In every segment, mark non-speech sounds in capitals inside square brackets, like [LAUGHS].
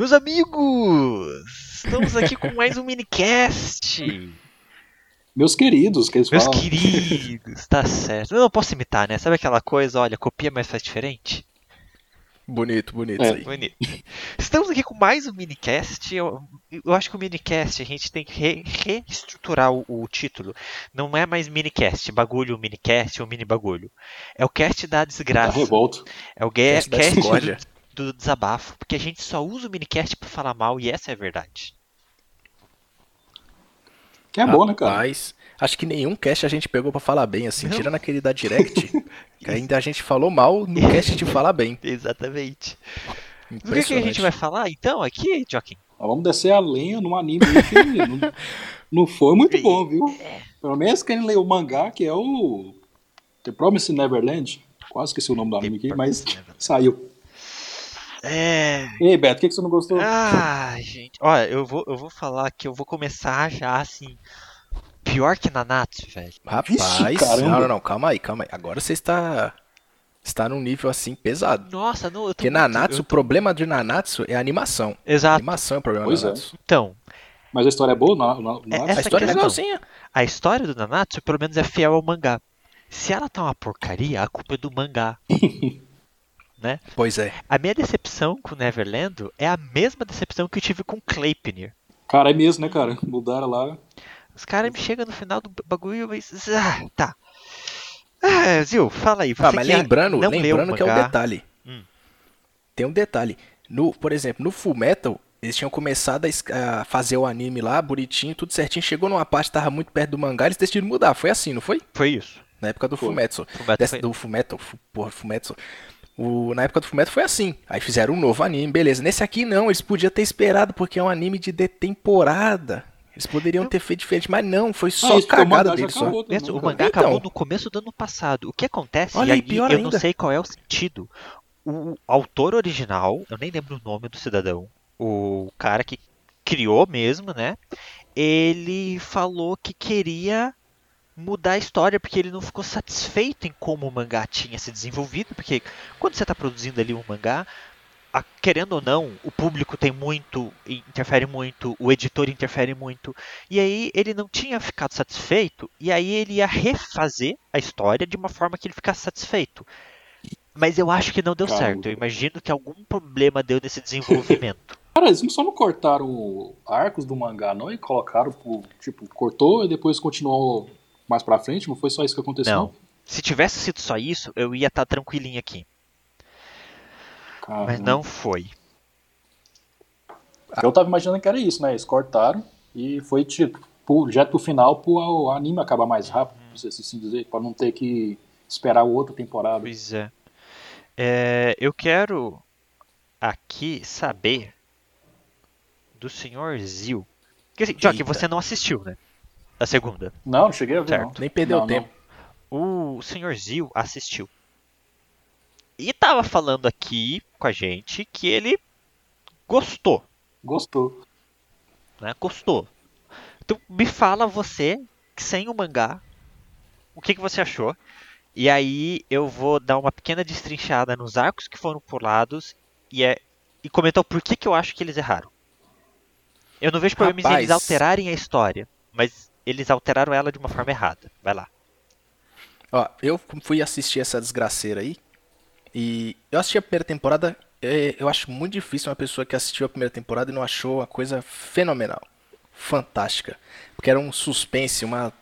Meus amigos, estamos aqui com mais um minicast. Meus queridos, que eles Meus falam. queridos, tá certo. Eu não posso imitar, né? Sabe aquela coisa, olha, copia, mas faz diferente? Bonito, bonito É. isso aí. Bonito. Estamos aqui com mais um minicast. Eu, eu acho que o minicast a gente tem que re- reestruturar o, o título. Não é mais minicast, bagulho, minicast ou mini bagulho. É o cast da Da desgraça. revolta. É o Cast da cast discórdia. do, [LAUGHS] do desabafo. Porque a gente só usa o minicast pra falar mal e essa é a verdade. Que é bom, né, cara? Rapaz, acho que nenhum cast a gente pegou pra falar bem, assim. Não. Tirando aquele da Direct, [LAUGHS] que ainda a gente falou mal no cast de falar bem. [LAUGHS] Exatamente. Do que, que a gente vai falar então aqui, Joaquim? Vamos descer a lenha num anime aí que [LAUGHS] não, não foi muito bom, viu? Pelo menos quem leu o mangá, que é o The Promised Neverland. Quase esqueci o nome do anime aqui, mas saiu. É. E aí, Beto, o que, que você não gostou? Ai, gente. Olha, eu vou, eu vou falar que eu vou começar já assim. Pior que Nanatsu, velho. Rapaz, caramba. não, não, calma aí, calma aí. Agora você está está num nível assim pesado. Nossa, não, eu tô Porque Nanatsu, eu o problema de Nanatsu é a animação. A Exato. animação é o problema Pois de é. Nanatsu. Então, Mas a história é boa? Não, não, não É- A Essa história é legalzinha. a história do Nanatsu pelo menos é fiel ao mangá. Se ela tá uma porcaria, a culpa é do mangá. [LAUGHS] Pois é. A minha decepção com Neverland é a mesma decepção que eu tive com Claypnir. Cara, é mesmo, né, cara? Mudaram lá. Os caras me chegam no final do bagulho, mas. Ah, tá. Ah, Zil, fala aí. Você Ah, mas lembrando, lembrando que é um detalhe. Hum. Tem um detalhe. No, por exemplo, no Full Metal, eles tinham começado a, fazer o anime lá, bonitinho, tudo certinho. Chegou numa parte que tava muito perto do mangá, eles decidiram mudar. Foi assim, não foi? Foi isso. Na época do. Fumetsu. Fullmetal Dessa- foi- Do Fumetsu, fu- porra, Fumetsu. O, na época do Fumetsu foi assim. Aí fizeram um novo anime, beleza. Nesse aqui não, eles podiam ter esperado, porque é um anime de de temporada. Eles poderiam ter feito diferente, mas não, foi só ah, porque o cagada deles só. acabou o mangá Então. acabou no começo do ano passado. O que acontece, Olha e aí, pior eu não ainda. sei qual é o sentido. O autor original, eu nem lembro o nome do cidadão, o cara que criou mesmo, né? Ele falou que queria mudar a história porque ele não ficou satisfeito em como o mangá tinha se desenvolvido, porque quando você está produzindo ali um mangá, a- querendo ou não, o público tem muito, interfere muito, o editor interfere muito, e aí ele não tinha ficado satisfeito, e aí ele ia refazer a história de uma forma que ele ficasse satisfeito. Mas eu acho que não deu Caramba. certo. Eu imagino que algum problema deu nesse desenvolvimento. [LAUGHS] Cara, eles só não cortaram arcos do mangá, não? E colocaram, pro- tipo, cortou e depois continuou mais pra frente? Não foi só isso que aconteceu? Não. Se tivesse sido só isso, eu ia estar tranquilinho aqui. Cara, Mas não foi. Eu tava imaginando que era isso, né? Eles cortaram e foi, tipo, pro, já pro final, pro anime acabar mais rápido, pra você assim dizer, pra não ter que esperar outra temporada. Pois é. É, eu quero aqui saber do senhor Zil. Porque assim, Jock, você não assistiu, né? A segunda. Não, não cheguei a ver, Certo. não. Nem perdeu Não, tempo. O senhor Zil assistiu. E tava falando aqui com a gente que ele gostou, Gostou. né? Gostou. Então me fala você, sem o mangá, o que, que você achou. E aí eu vou dar uma pequena destrinchada nos arcos que foram pulados e, é, e comentar o porquê que eu acho que eles erraram. Eu não vejo problema em eles alterarem a história, mas eles alteraram ela de uma forma errada. Vai lá. Ó, eu fui assistir essa desgraceira aí. E eu assisti a primeira temporada. é, eu acho muito difícil uma pessoa que assistiu a primeira temporada e não achou uma coisa fenomenal. Fantástica. Porque era um suspense, uma.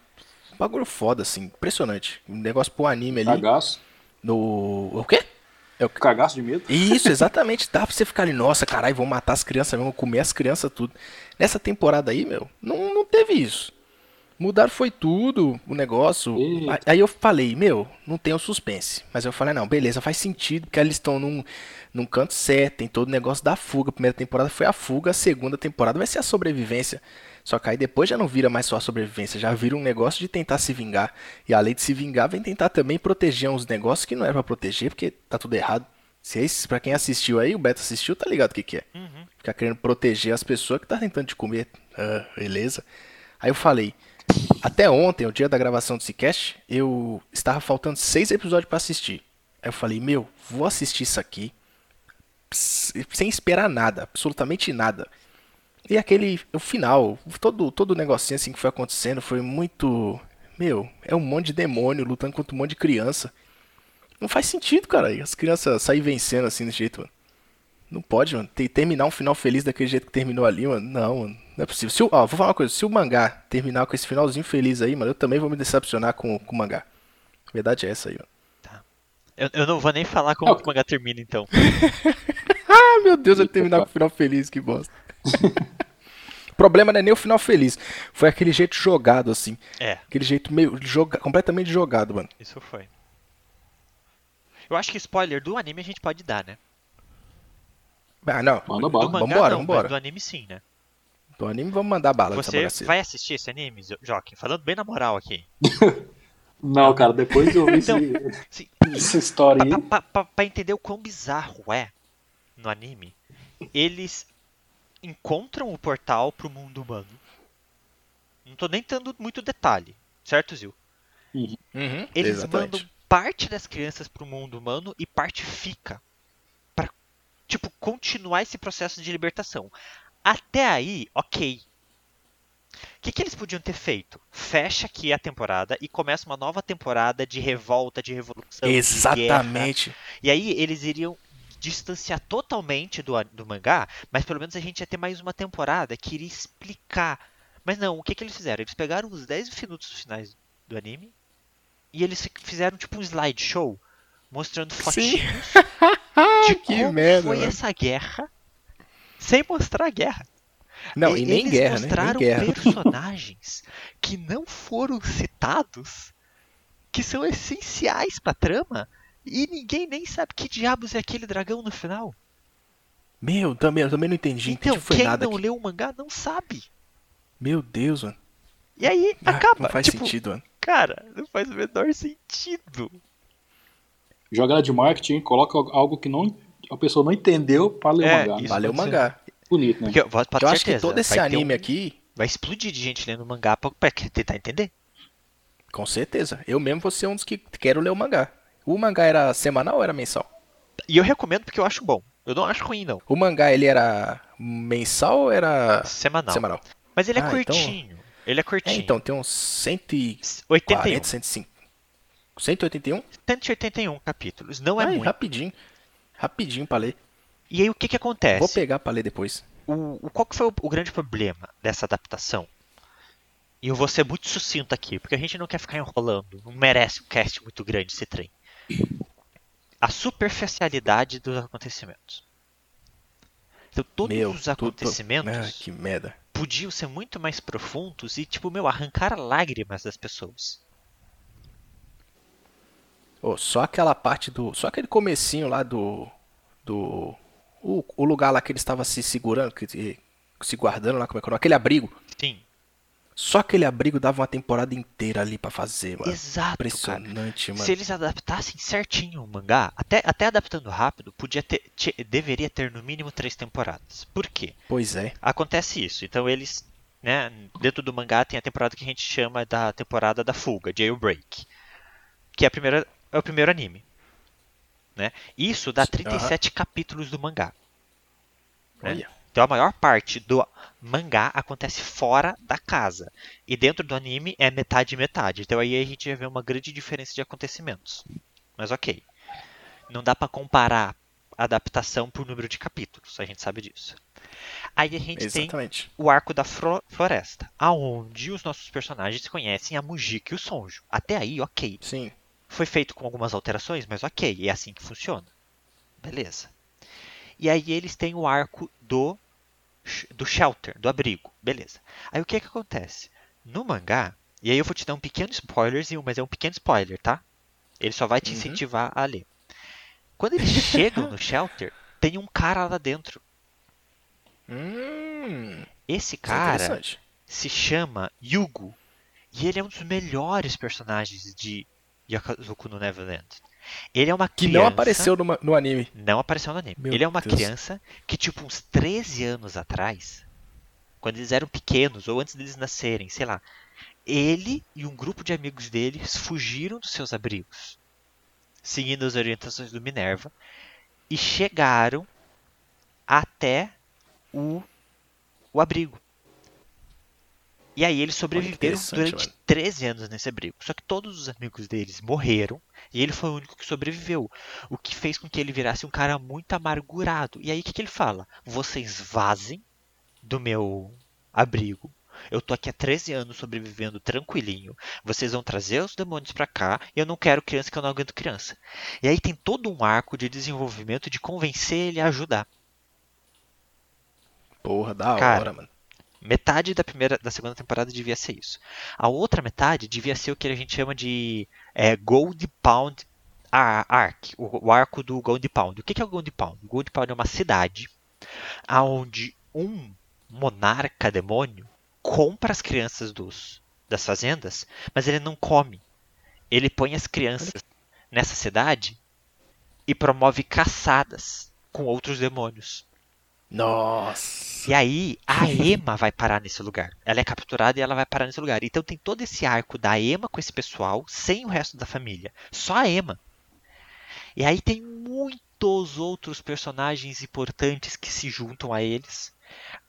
Um bagulho foda, assim. Impressionante. Um negócio pro anime ali. Cagaço. No. O quê? É o Cagaço de medo. Isso, [LAUGHS] exatamente. Dá pra você ficar ali, nossa, caralho, vão matar as crianças mesmo, comer as crianças, tudo. Nessa temporada aí, meu, não, não teve isso. Mudaram foi tudo, o negócio. Eita. Aí- eu falei, meu, não tem o suspense. Mas eu falei, não, beleza, faz sentido, porque eles estão num, num canto certo, tem todo o negócio da fuga. A primeira temporada foi a fuga, a segunda temporada vai ser a sobrevivência. Só que aí depois já não vira mais só a sobrevivência, já vira um negócio de tentar se vingar. E além de se vingar, vem tentar também proteger uns negócios que não era pra proteger, porque tá tudo errado. Se é isso, pra quem assistiu aí, o Beto assistiu, tá ligado o que, que é. Ficar querendo proteger as pessoas que tá tentando te comer. Ah, beleza. Aí eu falei, até ontem, o dia da gravação do Cicast, eu estava faltando seis episódios pra assistir. Aí eu falei, meu, vou assistir isso aqui. sem esperar nada, absolutamente nada. E aquele, o final, todo, todo o negocinho assim que foi acontecendo foi muito. Meu, é um monte de demônio lutando contra um monte de criança. Não faz sentido, cara. As crianças saírem vencendo assim desse jeito, mano. Não pode, mano. Tem, terminar um final feliz daquele jeito que terminou ali, mano. Não, mano. Não é possível. Se, ó, vou falar uma coisa. Se o mangá terminar com esse finalzinho feliz aí, mano, eu também vou me decepcionar com, com o mangá. A verdade é essa aí, mano. Tá. Eu, eu não vou nem falar como o mangá termina, então. [LAUGHS] ah, meu Deus, ele terminar com o final feliz, que bosta. [LAUGHS] o problema não é nem o final feliz. Foi aquele jeito jogado, assim. É. Aquele jeito meio. Joga, completamente jogado, mano. Isso foi. Eu acho que spoiler do anime a gente pode dar, né? Ah, não. Manda Do bala. mangá Vambora, não, vambora. mas do anime sim, né? Do anime vamos mandar bala Você vai assistir esse anime, Joaquim? Falando bem na moral aqui. [LAUGHS] Não, cara, depois eu vi Então, esse- se- essa história aí. Pra, pra- pra- pra entender o quão bizarro é no anime, eles encontram o portal pro mundo humano. Não tô nem dando muito detalhe, certo, Zil? Uhum, Eles exatamente. mandam parte das crianças pro mundo humano e parte fica. Tipo, continuar esse processo de libertação. Até aí, ok. O que, que eles podiam ter feito? Fecha aqui a temporada e começa uma nova temporada de revolta, de revolução. de. Exatamente. E aí eles iriam distanciar totalmente do, do mangá, mas pelo menos a gente ia ter mais uma temporada que iria explicar. Mas não, o que, que eles fizeram? Eles pegaram os 10 minutos finais do anime e eles fi- fizeram tipo um slideshow mostrando fotinhos [LAUGHS] de que como merda, foi mano. essa guerra sem mostrar a guerra. Não, e, nem eles guerra, né? Nem mostraram guerra. [LAUGHS] personagens que não foram citados, que são essenciais pra trama, e ninguém nem sabe que diabos é aquele dragão no final. Meu, também, eu também não entendi. Então, entendi quem não aqui. leu o mangá não sabe. Meu Deus, mano. E aí Ah, acaba. Não faz tipo, sentido, mano. cara, não faz o menor sentido. Jogada de marketing, coloca algo que não, a pessoa não entendeu pra ler É, o mangá. isso Valeu o ser. mangá. Bonito, né? Porque eu, Eu acho que certeza, todo esse anime um- aqui, Vai explodir de gente lendo mangá pra, pra tentar entender. com certeza. Eu mesmo vou ser um dos que quero ler o mangá. O mangá era semanal ou era mensal? E eu recomendo porque eu acho bom. Eu não acho ruim, não. O mangá, ele era mensal ou era Semanal. semanal? Mas ele é Ah, então- curtinho. Ele é É, curtinho. então, tem uns 140, 81. 105. 181? 181 capítulos. Não é Ai, muito. rapidinho. Rapidinho pra ler. E aí o que que acontece? Vou pegar pra ler depois. o, o- qual que foi o, o grande problema dessa adaptação? E eu vou ser muito sucinto aqui, porque a gente não quer ficar enrolando. Não merece um cast muito grande esse trem. A superficialidade dos acontecimentos. Então, todos Meu, os acontecimentos Ah, que merda. podiam ser muito mais profundos e, tipo, meu, arrancar lágrimas das pessoas. Ô, só aquela parte do. Só aquele comecinho lá do. Do. O, o lugar lá que ele estava se segurando, que, se guardando lá, como é que é? Aquele abrigo. Sim, Só aquele abrigo dava uma temporada inteira ali pra fazer, mano. exato, cara. Impressionante, mano. Se eles adaptassem certinho o mangá, até, até adaptando rápido, podia ter, te- deveria ter no mínimo três temporadas. Por quê? Pois é. Acontece isso. Então eles, né, dentro do mangá tem a temporada que a gente chama da temporada da fuga, Jailbreak, que é a primeira, é o primeiro anime, né? Isso dá 37 capítulos do mangá. né? Então a maior parte do mangá acontece fora da casa. E dentro do anime é metade e metade. Então aí a gente já vê uma grande diferença de acontecimentos. Mas ok. Não dá pra comparar a adaptação por número de capítulos, a gente sabe disso. Aí a gente tem Exatamente. o arco da floresta, aonde os nossos personagens conhecem a Mujiki e o Sonjo. Até aí, ok. Sim. Foi feito com algumas alterações, mas ok, é assim que funciona. Beleza. E aí eles têm o arco do do shelter, do abrigo. Beleza. Aí o que que acontece? No mangá, e aí eu vou te dar um pequeno spoilerzinho, mas é um pequeno spoiler, tá? Ele só vai te Uhum. incentivar a ler. Quando eles [LAUGHS] chegam no shelter, tem um cara lá dentro. Hum. Esse é cara interessante. se chama Yugo. E ele é um dos melhores personagens de Yakazuku no Neverland. Ele é uma Que criança. não apareceu no, no anime. Não apareceu no anime. Meu ele é uma Deus. criança que, tipo, uns 13 anos atrás, quando eles eram pequenos, ou antes deles nascerem, sei lá, ele e um grupo de amigos deles fugiram dos seus abrigos, seguindo as orientações do Minerva, e chegaram até o, o abrigo. E aí eles sobreviveram durante mano. 13 anos nesse abrigo. Só que todos os amigos deles morreram e ele foi o único que sobreviveu. O que fez com que ele virasse um cara muito amargurado. E aí o que, que ele fala? Vocês vazem do meu abrigo. Eu tô aqui há 13 anos sobrevivendo tranquilinho. Vocês vão trazer os demônios para cá e eu não quero criança que eu não aguento criança. E aí tem todo um arco de desenvolvimento de convencer ele a ajudar. Porra, da Cara, hora, mano. Metade da primeira, da segunda temporada devia ser isso. A outra metade devia ser o que a gente chama de é, Gold Pound Arc, o, arco do Gold Pound. O que é o Gold Pound? O Gold Pound é uma cidade onde um monarca demônio compra as crianças dos, das fazendas, mas ele não come. Ele põe as crianças nessa cidade e promove caçadas com outros demônios. Nossa! E aí a Emma vai parar nesse lugar. Ela é capturada e ela vai parar nesse lugar. Então tem todo esse arco da Emma com esse pessoal, sem o resto da família. Só a Emma. E aí tem muitos outros personagens importantes que se juntam a eles.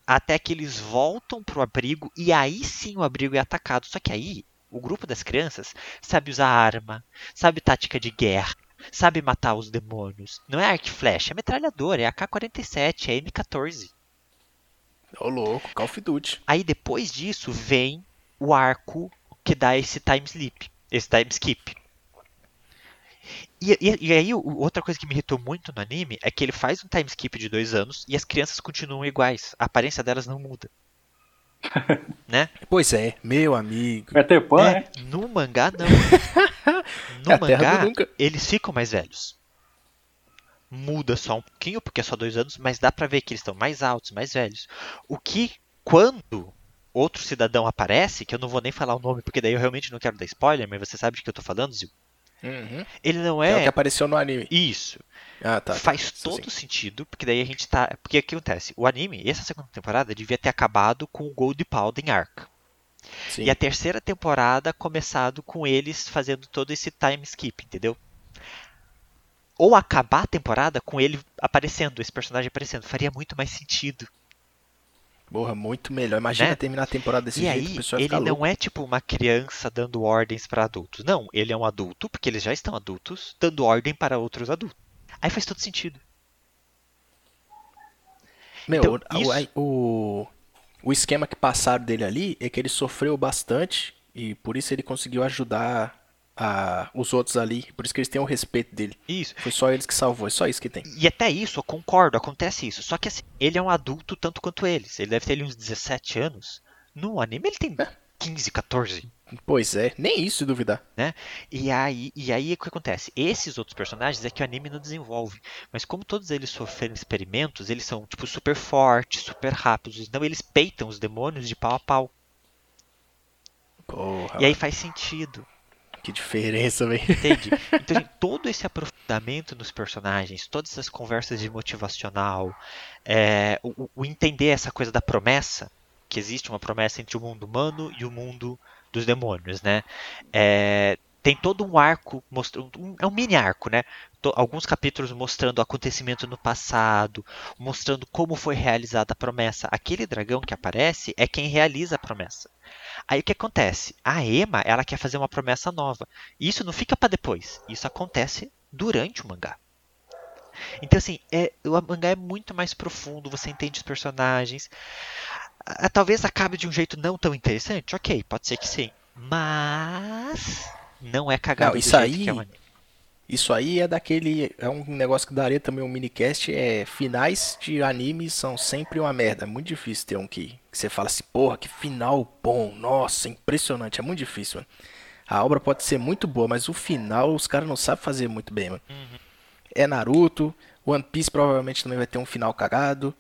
Até que eles voltam pro abrigo e aí sim o abrigo é atacado. Só que aí o grupo das crianças sabe usar arma, sabe tática de guerra, sabe matar os demônios. Não é arco e flecha, é metralhadora, é AK-47, é M14. Ô oh, louco, Call of Duty. Aí depois disso vem o arco que dá esse time sleep, esse time skip. E, e, e, aí, outra coisa que me irritou muito no anime é que ele faz um time skip de dois anos e as crianças continuam iguais. A aparência delas não muda. [LAUGHS] né? Pois é, meu amigo. Peter Pan, é, né? No mangá, não. [LAUGHS] No é mangá, eles ficam mais velhos. Muda só um pouquinho, porque é só dois anos, mas dá pra ver que eles estão mais altos, mais velhos. O que, quando outro cidadão aparece, que eu não vou nem falar o nome, porque daí eu realmente não quero dar spoiler, mas você sabe de que eu tô falando, Zil? Uhum. Ele não é. É o que apareceu no anime. Isso. Ah, tá, tá. Faz tá, todo sim. sentido, porque daí a gente tá. Porque o que acontece? O anime, essa segunda temporada, devia ter acabado com o Gold Powder Arc. Sim. E a terceira temporada começado com eles fazendo todo esse time skip, entendeu? Ou acabar a temporada com ele aparecendo, esse personagem aparecendo. Faria muito mais sentido. Porra, muito melhor. Imagina né? terminar a temporada desse e jeito, aí, pessoa ele não louco. é tipo uma criança dando ordens para adultos. Não, ele é um adulto, porque eles já estão adultos, dando ordem para outros adultos. Aí faz todo sentido. Meu, então, o, isso... o, o esquema que passaram dele ali é que ele sofreu bastante e por isso ele conseguiu ajudar a, os outros ali. Por isso que eles têm o respeito dele. Isso. Foi só eles que salvou, é só isso que tem. E até isso, eu concordo, acontece isso. Só que assim, ele é um adulto tanto quanto eles. Ele deve ter ali uns 17 anos. No anime ele tem é. 15, 14. Pois é, nem isso duvidar. Né? E aí, e aí o que acontece? Esses outros personagens é que o anime não desenvolve. Mas como todos eles sofreram experimentos, eles são tipo super fortes, super rápidos. Então eles peitam os demônios de pau a pau. Porra, e aí faz sentido. Que diferença, velho. Entende? [LAUGHS] Então, assim, todo esse aprofundamento nos personagens, todas essas conversas de motivacional, é, o, o, entender essa coisa da promessa, que existe uma promessa entre o mundo humano e o mundo dos demônios, né? É, tem todo um arco, um, é um mini arco, né? alguns capítulos mostrando o acontecimento no passado, mostrando como foi realizada a promessa. Aquele dragão que aparece é quem realiza a promessa. Aí o que acontece? A Emma, ela quer fazer uma promessa nova. Isso não fica para depois. Isso acontece durante o mangá. Então assim, é, o mangá é muito mais profundo, você entende os personagens. talvez acabe de um jeito não tão interessante, ok, pode ser que sim. Mas não é cagado não, isso aí, é Isso aí é daquele. É um negócio que daria também um minicast. É finais de anime são sempre uma merda. É muito difícil ter um que, que você fala assim, porra, que final bom. Nossa, impressionante. É muito difícil, mano. A obra pode ser muito boa, mas o final os caras não sabem fazer muito bem, mano. Uhum. É Naruto. One Piece provavelmente também vai ter um final cagado.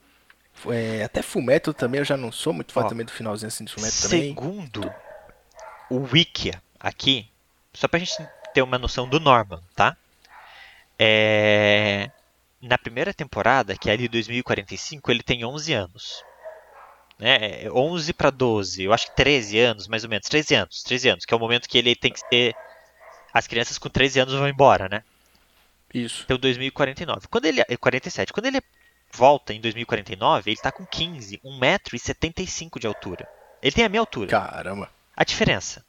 É, até Fumeto também, eu já não sou muito fã também do finalzinho assim de Fumeto também. Segundo o Wikia aqui, só pra gente ter uma noção do Norman, tá? É... Na primeira temporada, que é ali 2045, ele tem 11 anos. Né? 11 para 12, eu acho que 13 anos, mais ou menos. 13 anos, 13 anos, que é o momento que ele tem que ser. As crianças com 13 anos vão embora, né? Isso. Então 2049. Quando ele 47. Quando ele volta em 2049, ele tá com 15, 1,75m de altura. Ele tem a minha altura. Caramba. A diferença.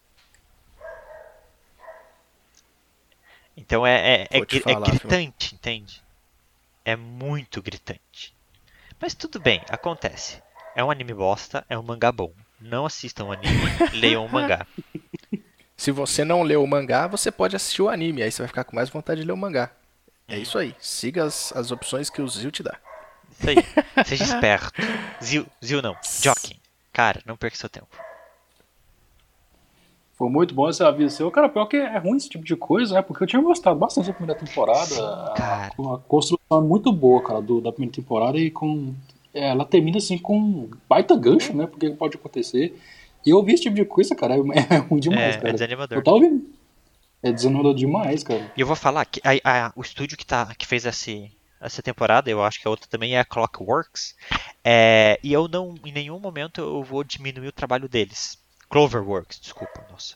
Então é, é, é, é falar, gritante, entende? É muito gritante. Mas tudo bem, acontece. É um anime bosta, é um mangá bom. Não assistam o anime, [LAUGHS] leiam o mangá. Se você não leu o mangá, você pode assistir o anime, aí você vai ficar com mais vontade de ler o mangá. É isso aí. Siga as, as opções que o Zil te dá. Isso aí. [LAUGHS] Seja esperto. Zil, Zil não. Joking. Cara, não perca seu tempo. Foi muito bom esse aviso seu. Cara, pior que é ruim esse tipo de coisa, né? Porque eu tinha gostado bastante da primeira temporada. Sim, cara. A, construção é muito boa, cara, do- da primeira temporada e com. é, ela termina assim com um baita gancho, né? Porque pode acontecer. E eu ouvi esse tipo de coisa, cara, é, [LAUGHS] é ruim demais, É, cara. é desanimador. Eu tava ouvindo. É desanimador demais, cara. E eu vou falar que a- a- o estúdio que, tá, que fez esse, essa temporada, eu acho que a outra também é a Clockworks. É, e eu não, em nenhum momento eu vou diminuir o trabalho deles. Cloverworks, desculpa, nossa.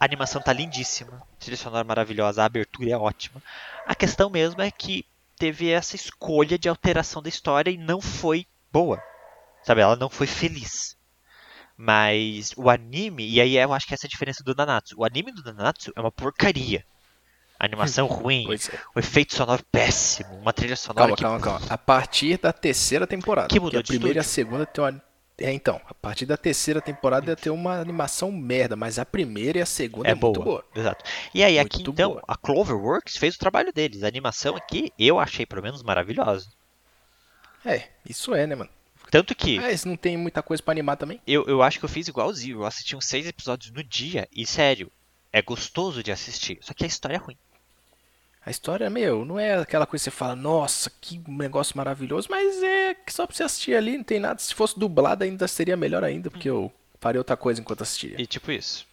A animação tá lindíssima, trilha sonora maravilhosa, a abertura é ótima. A questão mesmo é que teve essa escolha de alteração da história e não foi boa. Sabe, ela não foi feliz. Mas o anime, e aí eu acho que essa é a diferença do Nanatsu. O anime do Nanatsu é uma porcaria. A animação [LAUGHS] ruim, é. o efeito sonoro péssimo, uma trilha sonora Calma, que calma, calma. A partir da terceira temporada. Que mudou a primeira e a estúdio. segunda tem uma. É, então, a partir da terceira temporada ia ter uma animação merda, mas a primeira e a segunda é, é boa. muito boa. Exato. E aí aqui Muito então, boa. a Cloverworks fez o trabalho deles. A animação aqui eu achei pelo menos maravilhosa. É, isso é, né, mano? Tanto que Mas não tem muita coisa pra animar também. eu, eu acho que eu fiz igualzinho. Eu assisti uns seis episódios no dia e sério, é gostoso de assistir. Só que a história é ruim. A história, meu, não é aquela coisa que você fala, nossa, que negócio maravilhoso, mas é que só pra você assistir ali, não tem nada. Se fosse dublado ainda seria melhor ainda, porque eu faria outra coisa enquanto assistia. E tipo isso.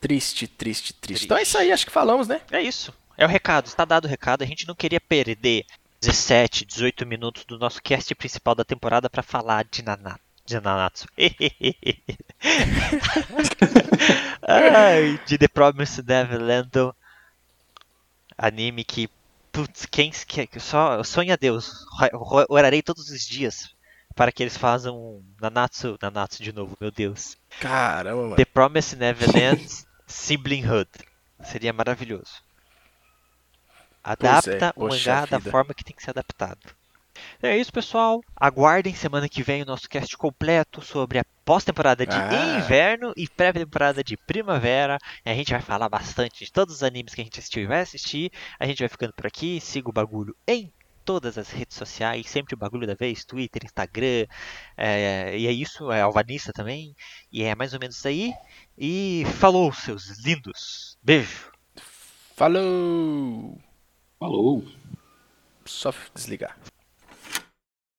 Triste, triste, triste. Triste. Então é isso aí, acho que falamos, né? É isso. É o recado. Está dado o recado. A gente não queria perder 17, 18 minutos do nosso cast principal da temporada para falar de Nanatsu. De Nanatsu. [LAUGHS] Ai, de The Promised Neverland. Anime que. Putz, quem que só sonha Deus. Orarei todos os dias para que eles façam um Nanatsu, Nanatsu de novo, meu Deus. Caramba, mano. The Promised Neverland [LAUGHS] Siblinghood. Seria maravilhoso. Adapta o poxa mangá da vida. forma que tem que ser adaptado. É isso, pessoal. Aguardem semana que vem o nosso cast completo sobre a pós-temporada de Ah. inverno e pré-temporada de primavera. E a gente vai falar bastante de todos os animes que a gente assistiu e vai assistir. A gente vai ficando por aqui. Siga o bagulho em todas as redes sociais, sempre o bagulho da vez, Twitter, Instagram, é, e é isso, é Alvanista também, e é mais ou menos isso aí. E falou, seus lindos. Beijo. Falou! Falou. Só desligar.